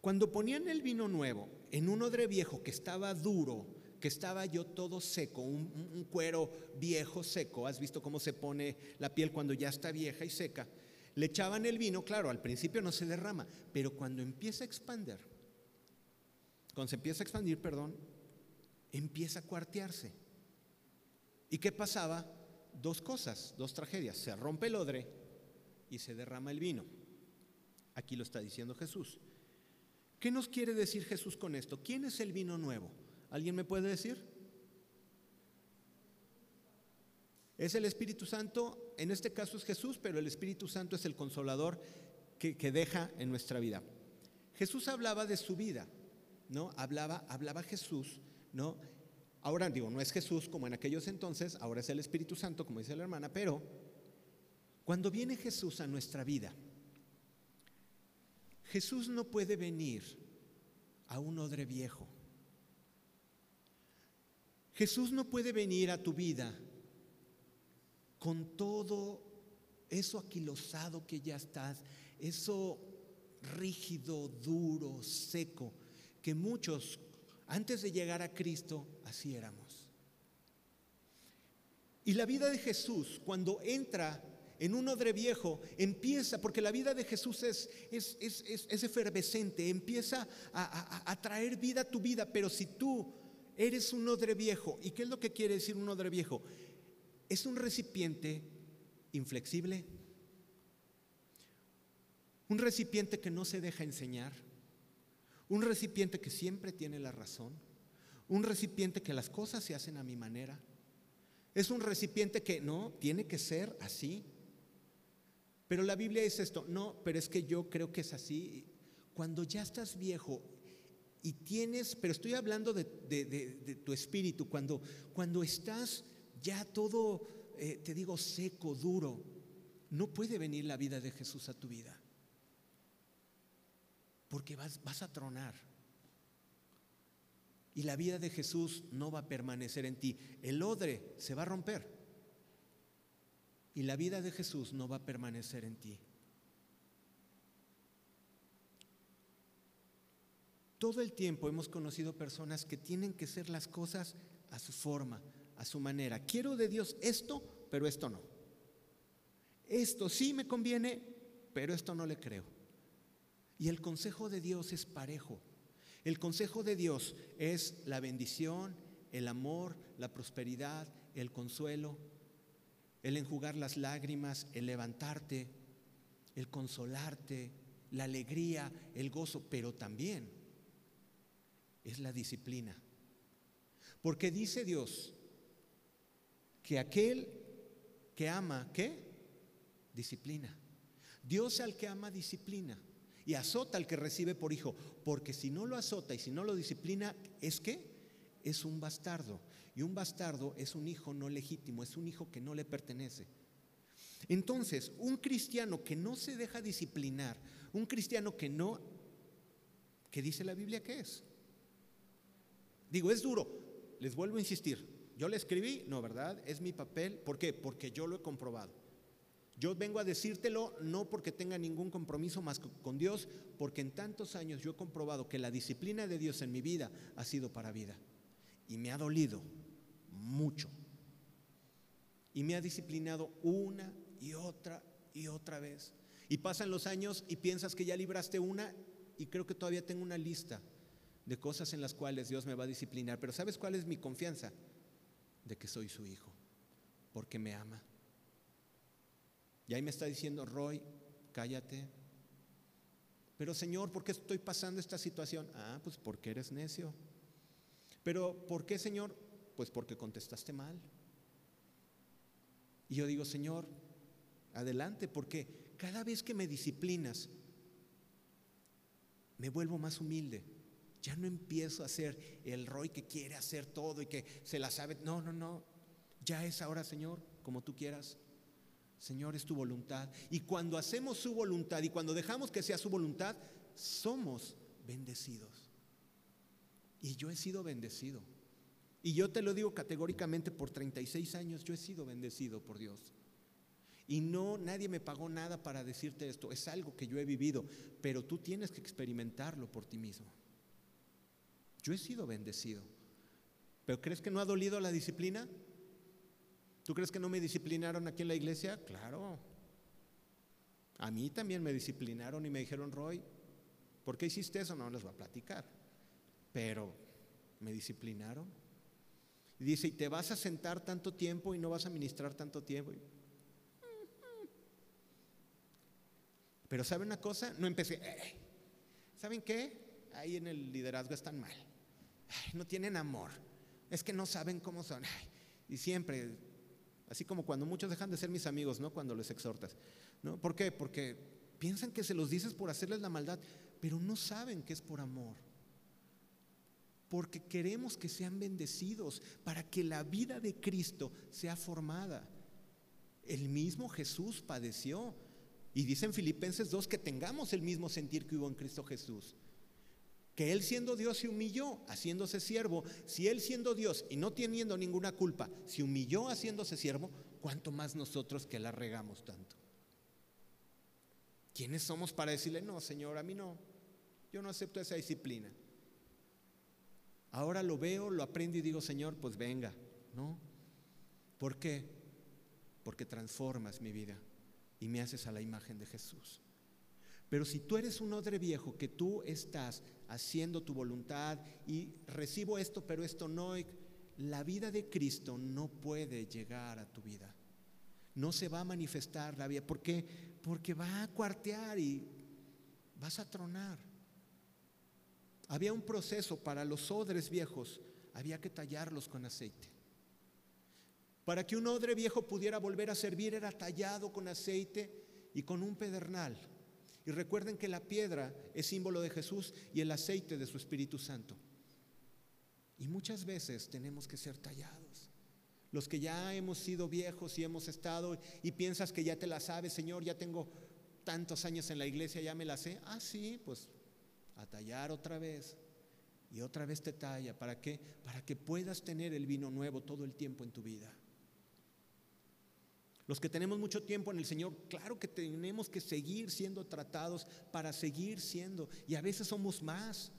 cuando ponían el vino nuevo en un odre viejo que estaba duro, que estaba yo todo seco, un, cuero viejo seco, has visto cómo se pone la piel cuando ya está vieja y seca, le echaban el vino, claro, al principio no se derrama, pero cuando empieza a expandir, cuando se empieza a expandir, perdón, empieza a cuartearse. ¿Y qué pasaba? Dos cosas, dos tragedias. Se rompe el odre y se derrama el vino. Aquí lo está diciendo Jesús. ¿Qué nos quiere decir Jesús con esto? ¿Quién es el vino nuevo? ¿Alguien me puede decir? Es el Espíritu Santo, en este caso es Jesús, pero el Espíritu Santo es el consolador que, deja en nuestra vida. Jesús hablaba de su vida, ¿no? Hablaba, hablaba Jesús, ¿no? Ahora digo, no es Jesús como en aquellos entonces, ahora es el Espíritu Santo, como dice la hermana, pero cuando viene Jesús a nuestra vida, Jesús no puede venir a un odre viejo. Jesús no puede venir a tu vida con todo eso aquilosado que ya estás, eso rígido, duro, seco, que muchos antes de llegar a Cristo así éramos. Y la vida de Jesús, cuando entra en un odre viejo, empieza, porque la vida de Jesús es, es, es, efervescente, empieza a, a, traer vida a tu vida, pero si tú eres un odre viejo, ¿y qué es lo que quiere decir un odre viejo? es un recipiente inflexible, un recipiente que no se deja enseñar, un recipiente que siempre tiene la razón, un recipiente que las cosas se hacen a mi manera, es un recipiente que no, tiene que ser así. Pero la Biblia dice esto, no, pero es que yo creo que es así. Cuando ya estás viejo y tienes, pero estoy hablando de, tu espíritu, cuando, cuando estás ya todo, eh, te digo, seco, duro, no puede venir la vida de Jesús a tu vida. Porque vas, vas a tronar. Y la vida de Jesús no va a permanecer en ti. El odre se va a romper. Y la vida de Jesús no va a permanecer en ti. Todo el tiempo hemos conocido personas que tienen que ser las cosas a su forma, a su manera. Quiero de Dios esto, pero esto no. Esto sí me conviene, pero esto no le creo. Y el consejo de Dios es parejo. El consejo de Dios es la bendición, el amor, la prosperidad, el consuelo, el enjugar las lágrimas, el levantarte, el consolarte, la alegría, el gozo, pero también es la disciplina. Porque dice Dios que aquel que ama, ¿qué? Disciplina. Dios al que ama disciplina y azota al que recibe por hijo, porque si no lo azota y si no lo disciplina, ¿es qué? Es un bastardo. Y un bastardo es un hijo no legítimo, es un hijo que no le pertenece. Entonces, un cristiano que no se deja disciplinar, un cristiano que no, ¿qué dice la Biblia que es? Digo, es duro, les vuelvo a insistir, yo le escribí, no, ¿verdad? Es mi papel, ¿por qué? Porque yo lo he comprobado. Yo vengo a decírtelo no porque tenga ningún compromiso más con Dios, porque en tantos años yo he comprobado que la disciplina de Dios en mi vida ha sido para vida. Y me ha dolido mucho. Y me ha disciplinado una y otra y otra vez. Y pasan los años y piensas que ya libraste una y creo que todavía tengo una lista de cosas en las cuales Dios me va a disciplinar. Pero ¿sabes cuál es mi confianza? De que soy su hijo, porque me ama y ahí me está diciendo, Roy, cállate. Pero Señor, ¿por qué estoy pasando esta situación? Ah, pues porque eres necio. Pero ¿por qué, Señor? Pues porque contestaste mal. Y yo digo, Señor, adelante, porque cada vez que me disciplinas, me vuelvo más humilde. Ya no empiezo a ser el Roy que quiere hacer todo y que se la sabe. No, no, no. Ya es ahora, Señor, como tú quieras. Señor, es tu voluntad. Y cuando hacemos su voluntad y cuando dejamos que sea su voluntad, somos bendecidos. Y yo he sido bendecido. Y yo te lo digo categóricamente, por 36 años yo he sido bendecido por Dios. Y no, nadie me pagó nada para decirte esto. Es algo que yo he vivido, pero tú tienes que experimentarlo por ti mismo. Yo he sido bendecido. ¿Pero crees que no ha dolido la disciplina? ¿Tú crees que no me disciplinaron aquí en la iglesia? Claro. A mí también me disciplinaron y me dijeron, Roy, ¿por qué hiciste eso? No les voy a platicar. Pero me disciplinaron. Y dice, ¿y te vas a sentar tanto tiempo y no vas a ministrar tanto tiempo? Pero ¿saben una cosa? No empecé, ¿saben qué? Ahí en el liderazgo están mal. No tienen amor. Es que no saben cómo son. y siempre Así como cuando muchos dejan de ser mis amigos, ¿no? Cuando les exhortas. ¿no? ¿Por qué? Porque piensan que se los dices por hacerles la maldad, pero no saben que es por amor. Porque queremos que sean bendecidos para que la vida de Cristo sea formada. El mismo Jesús padeció. Y dice en Filipenses 2 que tengamos el mismo sentir que hubo en Cristo Jesús que Él siendo Dios se humilló haciéndose siervo, si Él siendo Dios y no teniendo ninguna culpa se humilló haciéndose siervo, ¿cuánto más nosotros que la regamos tanto? ¿Quiénes somos para decirle, no, Señor, a mí no, yo no acepto esa disciplina? Ahora lo veo, lo aprendo y digo, Señor, pues venga, ¿no? ¿Por qué? Porque transformas mi vida y me haces a la imagen de Jesús. Pero si tú eres un odre viejo, que tú estás haciendo tu voluntad y recibo esto, pero esto no, la vida de Cristo no puede llegar a tu vida. No se va a manifestar la vida. ¿Por qué? Porque va a cuartear y vas a tronar. Había un proceso para los odres viejos, había que tallarlos con aceite. Para que un odre viejo pudiera volver a servir era tallado con aceite y con un pedernal. Y recuerden que la piedra es símbolo de Jesús y el aceite de su Espíritu Santo. Y muchas veces tenemos que ser tallados. Los que ya hemos sido viejos y hemos estado y piensas que ya te la sabes, Señor, ya tengo tantos años en la iglesia, ya me la sé. Ah, sí, pues a tallar otra vez. Y otra vez te talla. ¿Para qué? Para que puedas tener el vino nuevo todo el tiempo en tu vida. Los que tenemos mucho tiempo en el Señor, claro que tenemos que seguir siendo tratados para seguir siendo. Y a veces somos más.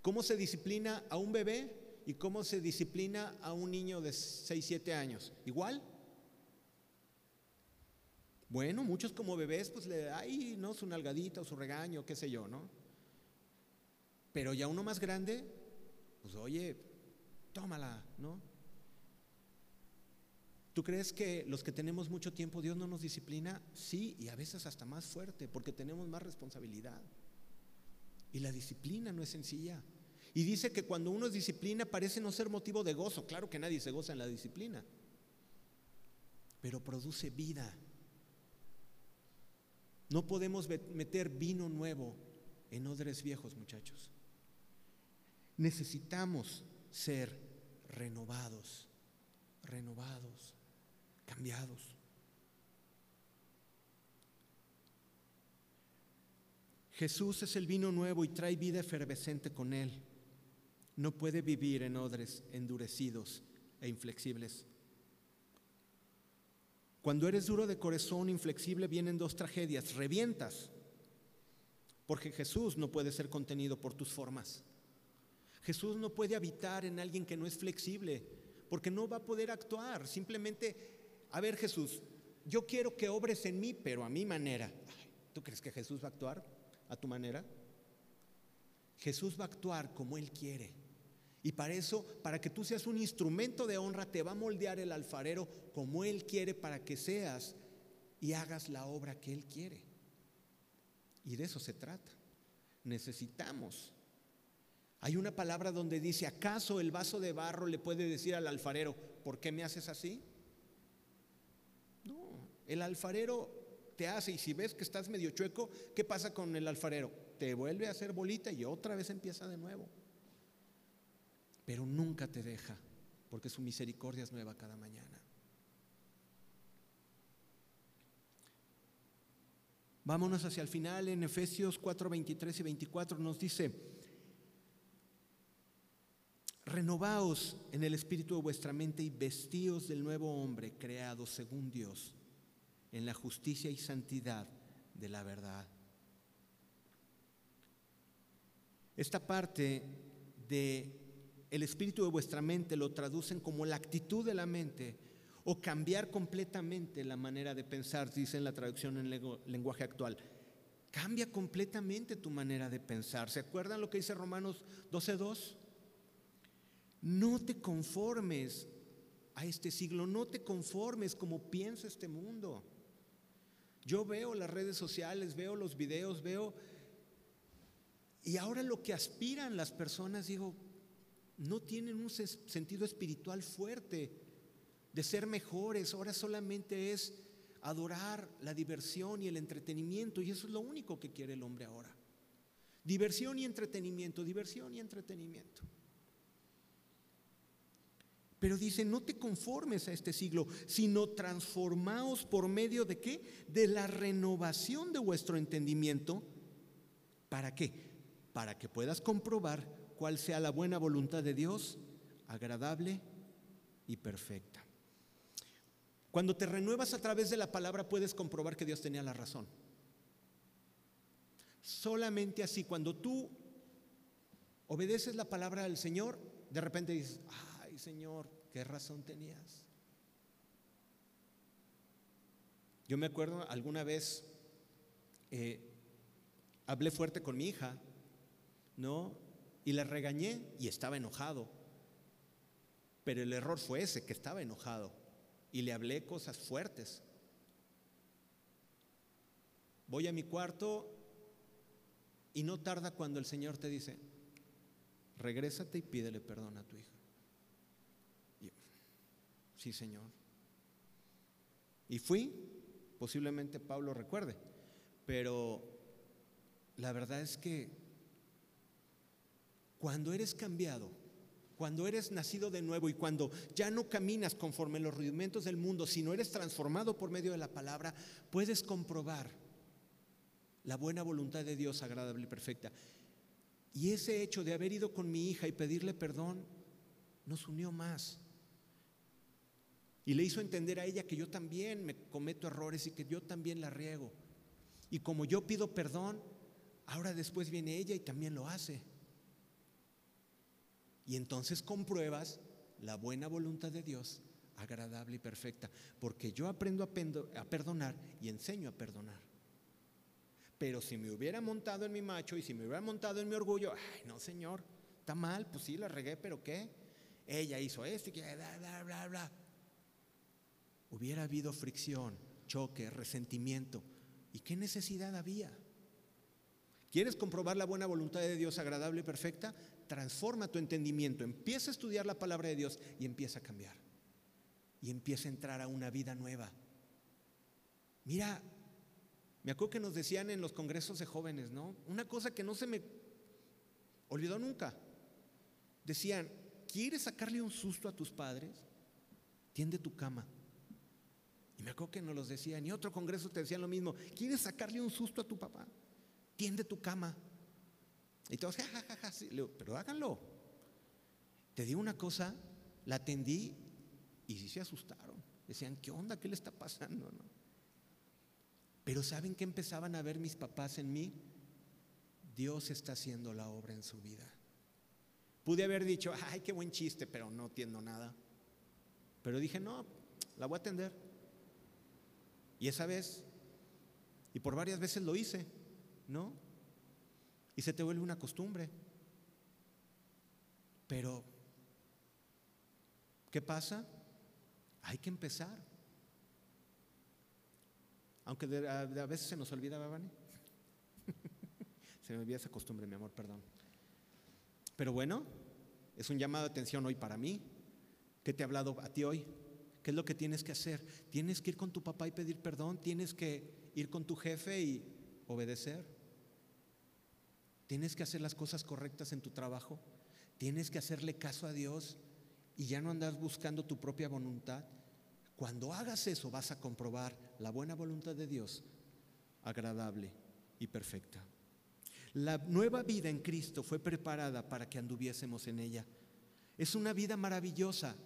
¿Cómo se disciplina a un bebé y cómo se disciplina a un niño de 6, 7 años? ¿Igual? Bueno, muchos como bebés, pues le hay, ¿no? Su nalgadita o su regaño, qué sé yo, ¿no? Pero ya uno más grande, pues oye, tómala, ¿no? ¿Tú crees que los que tenemos mucho tiempo Dios no nos disciplina? Sí, y a veces hasta más fuerte, porque tenemos más responsabilidad. Y la disciplina no es sencilla. Y dice que cuando uno es disciplina parece no ser motivo de gozo. Claro que nadie se goza en la disciplina, pero produce vida. No podemos meter vino nuevo en odres viejos, muchachos. Necesitamos ser renovados, renovados cambiados. Jesús es el vino nuevo y trae vida efervescente con él. No puede vivir en odres endurecidos e inflexibles. Cuando eres duro de corazón, inflexible, vienen dos tragedias. Revientas, porque Jesús no puede ser contenido por tus formas. Jesús no puede habitar en alguien que no es flexible, porque no va a poder actuar. Simplemente a ver Jesús, yo quiero que obres en mí, pero a mi manera. ¿Tú crees que Jesús va a actuar a tu manera? Jesús va a actuar como Él quiere. Y para eso, para que tú seas un instrumento de honra, te va a moldear el alfarero como Él quiere para que seas y hagas la obra que Él quiere. Y de eso se trata. Necesitamos. Hay una palabra donde dice, ¿acaso el vaso de barro le puede decir al alfarero, ¿por qué me haces así? El alfarero te hace y si ves que estás medio chueco, ¿qué pasa con el alfarero? Te vuelve a hacer bolita y otra vez empieza de nuevo. Pero nunca te deja, porque su misericordia es nueva cada mañana. Vámonos hacia el final en Efesios 4, 23 y 24 nos dice, renovaos en el espíritu de vuestra mente y vestíos del nuevo hombre creado según Dios en la justicia y santidad de la verdad. Esta parte de el espíritu de vuestra mente lo traducen como la actitud de la mente o cambiar completamente la manera de pensar, dice en la traducción en lenguaje actual. Cambia completamente tu manera de pensar. ¿Se acuerdan lo que dice Romanos 12:2? No te conformes a este siglo, no te conformes como piensa este mundo. Yo veo las redes sociales, veo los videos, veo... Y ahora lo que aspiran las personas, digo, no tienen un sentido espiritual fuerte de ser mejores, ahora solamente es adorar la diversión y el entretenimiento, y eso es lo único que quiere el hombre ahora. Diversión y entretenimiento, diversión y entretenimiento. Pero dice, no te conformes a este siglo, sino transformaos por medio de qué? De la renovación de vuestro entendimiento. ¿Para qué? Para que puedas comprobar cuál sea la buena voluntad de Dios, agradable y perfecta. Cuando te renuevas a través de la palabra puedes comprobar que Dios tenía la razón. Solamente así, cuando tú obedeces la palabra del Señor, de repente dices, ah, Señor, ¿qué razón tenías? Yo me acuerdo alguna vez, eh, hablé fuerte con mi hija, ¿no? Y la regañé y estaba enojado. Pero el error fue ese, que estaba enojado y le hablé cosas fuertes. Voy a mi cuarto y no tarda cuando el Señor te dice, regrésate y pídele perdón a tu hija. Sí, Señor. Y fui, posiblemente Pablo recuerde, pero la verdad es que cuando eres cambiado, cuando eres nacido de nuevo y cuando ya no caminas conforme los rudimentos del mundo, sino eres transformado por medio de la palabra, puedes comprobar la buena voluntad de Dios agradable y perfecta. Y ese hecho de haber ido con mi hija y pedirle perdón nos unió más. Y le hizo entender a ella que yo también me cometo errores y que yo también la riego. Y como yo pido perdón, ahora después viene ella y también lo hace. Y entonces compruebas la buena voluntad de Dios, agradable y perfecta, porque yo aprendo a perdonar y enseño a perdonar. Pero si me hubiera montado en mi macho y si me hubiera montado en mi orgullo, ay, no, Señor, está mal, pues sí, la regué, pero ¿qué? Ella hizo esto y que bla, bla, bla, bla. Hubiera habido fricción, choque, resentimiento. ¿Y qué necesidad había? ¿Quieres comprobar la buena voluntad de Dios agradable y perfecta? Transforma tu entendimiento, empieza a estudiar la palabra de Dios y empieza a cambiar. Y empieza a entrar a una vida nueva. Mira, me acuerdo que nos decían en los congresos de jóvenes, ¿no? Una cosa que no se me olvidó nunca. Decían, ¿quieres sacarle un susto a tus padres? Tiende tu cama. Y me acuerdo que nos los decían. Y otro congreso te decían lo mismo. ¿Quieres sacarle un susto a tu papá? tiende tu cama. Y todos, ja, pero háganlo. Te digo una cosa, la atendí y sí se asustaron. Decían, ¿qué onda? ¿Qué le está pasando? Pero ¿saben qué empezaban a ver mis papás en mí? Dios está haciendo la obra en su vida. Pude haber dicho, ay, qué buen chiste, pero no entiendo nada. Pero dije, no, la voy a atender. Y esa vez, y por varias veces lo hice. ¿no? Y se te vuelve una costumbre. Pero, ¿qué pasa? Hay que empezar. Aunque a, veces se nos olvida, Babani. se me olvida esa costumbre, mi amor, perdón. Pero bueno, es un llamado de atención hoy para mí. ¿Qué te he hablado a ti hoy? ¿Qué es lo que tienes que hacer? Tienes que ir con tu papá y pedir perdón. Tienes que ir con tu jefe y obedecer. Tienes que hacer las cosas correctas en tu trabajo. Tienes que hacerle caso a Dios y ya no andas buscando tu propia voluntad. Cuando hagas eso vas a comprobar la buena voluntad de Dios, agradable y perfecta. La nueva vida en Cristo fue preparada para que anduviésemos en ella. Es una vida maravillosa,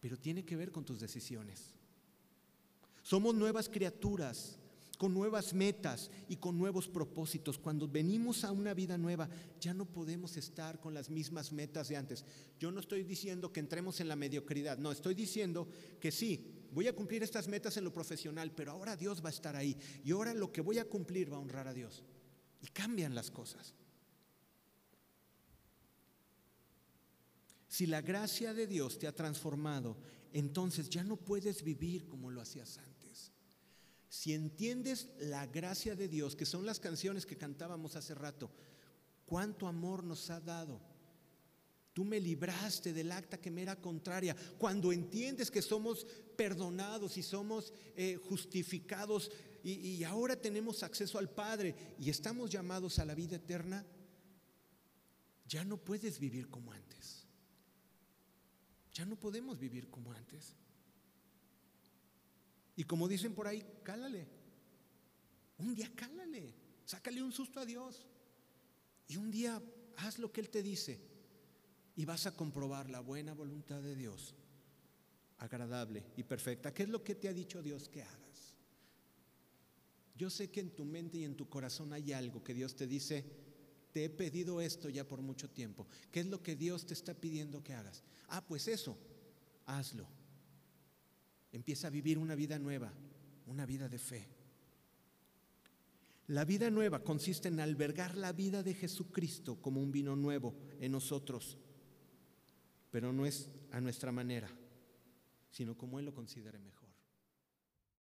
pero tiene que ver con tus decisiones. Somos nuevas criaturas con nuevas metas y con nuevos propósitos. Cuando venimos a una vida nueva, ya no podemos estar con las mismas metas de antes. Yo no estoy diciendo que entremos en la mediocridad, no, estoy diciendo que sí, voy a cumplir estas metas en lo profesional, pero ahora Dios va a estar ahí y ahora lo que voy a cumplir va a honrar a Dios. Y cambian las cosas. Si la gracia de Dios te ha transformado, entonces ya no puedes vivir como lo hacías antes. Si entiendes la gracia de Dios, que son las canciones que cantábamos hace rato, cuánto amor nos ha dado. Tú me libraste del acta que me era contraria. Cuando entiendes que somos perdonados y somos eh, justificados y, y ahora tenemos acceso al Padre y estamos llamados a la vida eterna, ya no puedes vivir como antes. Ya no podemos vivir como antes. Y como dicen por ahí, cálale. Un día cálale. Sácale un susto a Dios. Y un día haz lo que Él te dice. Y vas a comprobar la buena voluntad de Dios. Agradable y perfecta. ¿Qué es lo que te ha dicho Dios que hagas? Yo sé que en tu mente y en tu corazón hay algo que Dios te dice, te he pedido esto ya por mucho tiempo. ¿Qué es lo que Dios te está pidiendo que hagas? Ah, pues eso, hazlo. Empieza a vivir una vida nueva, una vida de fe. La vida nueva consiste en albergar la vida de Jesucristo como un vino nuevo en nosotros, pero no es a nuestra manera, sino como Él lo considere mejor.